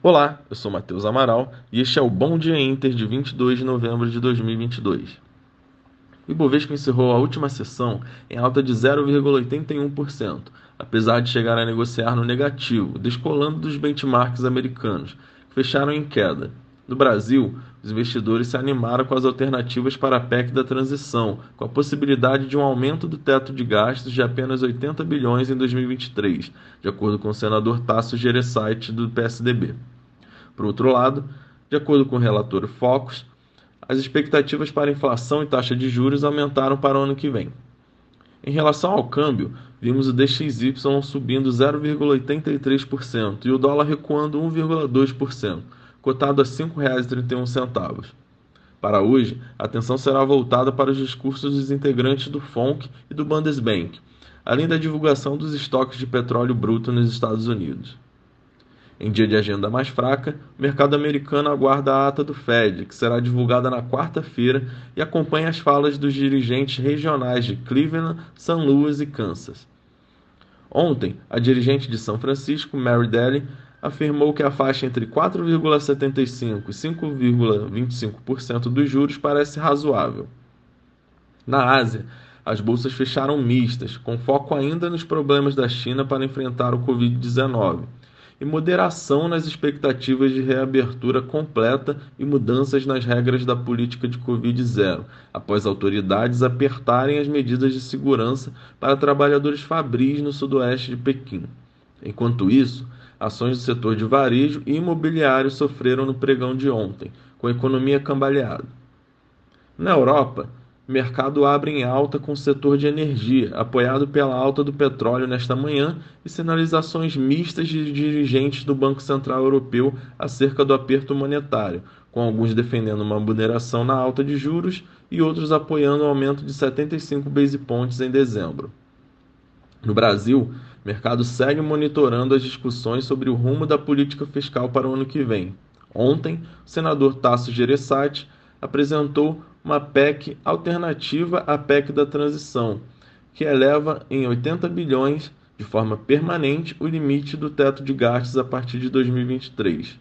Olá, eu sou Matheus Amaral e este é o Bom Dia Inter de 22 de novembro de 2022. O Ibovespa encerrou a última sessão em alta de 0,81%, apesar de chegar a negociar no negativo, descolando dos benchmarks americanos, que fecharam em queda. No Brasil, os investidores se animaram com as alternativas para a PEC da transição, com a possibilidade de um aumento do teto de gastos de apenas 80 bilhões em 2023, de acordo com o senador Tasso Gereissati do PSDB. Por outro lado, de acordo com o relator Focus, as expectativas para inflação e taxa de juros aumentaram para o ano que vem. Em relação ao câmbio, vimos o DXY subindo 0,83% e o dólar recuando 1,2%, cotado a R$ 5,31. Para hoje, a atenção será voltada para os discursos dos integrantes do FONC e do Bundesbank, além da divulgação dos estoques de petróleo bruto nos Estados Unidos. Em dia de agenda mais fraca, o mercado americano aguarda a ata do Fed, que será divulgada na quarta-feira e acompanha as falas dos dirigentes regionais de Cleveland, St. Louis e Kansas. Ontem, a dirigente de São Francisco, Mary Daly, afirmou que a faixa entre 4,75% e 5,25% dos juros parece razoável. Na Ásia, as bolsas fecharam mistas, com foco ainda nos problemas da China para enfrentar o Covid-19 e moderação nas expectativas de reabertura completa e mudanças nas regras da política de Covid-0, após autoridades apertarem as medidas de segurança para trabalhadores fabris no sudoeste de Pequim. Enquanto isso, ações do setor de varejo e imobiliário sofreram no pregão de ontem, com a economia cambaleada. Na Europa, mercado abre em alta com o setor de energia, apoiado pela alta do petróleo nesta manhã e sinalizações mistas de dirigentes do Banco Central Europeu acerca do aperto monetário, com alguns defendendo uma moderação na alta de juros e outros apoiando o aumento de 75 base points em dezembro. No Brasil, mercado segue monitorando as discussões sobre o rumo da política fiscal para o ano que vem. Ontem, o senador Tasso Gereissati apresentou uma PEC alternativa à PEC da transição, que eleva em 80 bilhões de forma permanente o limite do teto de gastos a partir de 2023.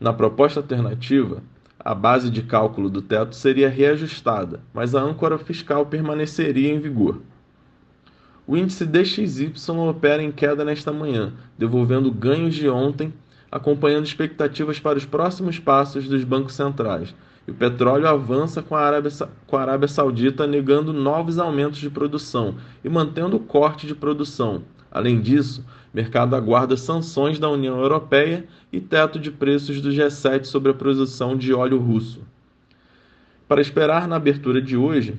Na proposta alternativa, a base de cálculo do teto seria reajustada, mas a âncora fiscal permaneceria em vigor. O índice DXY opera em queda nesta manhã, devolvendo ganhos de ontem, acompanhando expectativas para os próximos passos dos bancos centrais, e o petróleo avança com a, Arábia, com a Arábia Saudita negando novos aumentos de produção e mantendo o corte de produção. Além disso, o mercado aguarda sanções da União Europeia e teto de preços do G7 sobre a produção de óleo russo. Para esperar na abertura de hoje,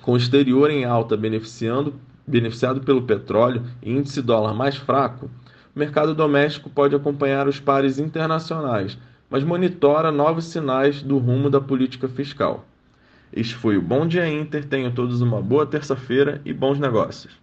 com o exterior em alta beneficiando, beneficiado pelo petróleo e índice dólar mais fraco, o mercado doméstico pode acompanhar os pares internacionais, mas monitora novos sinais do rumo da política fiscal. Este foi o Bom Dia Inter. Tenham todos uma boa terça-feira e bons negócios.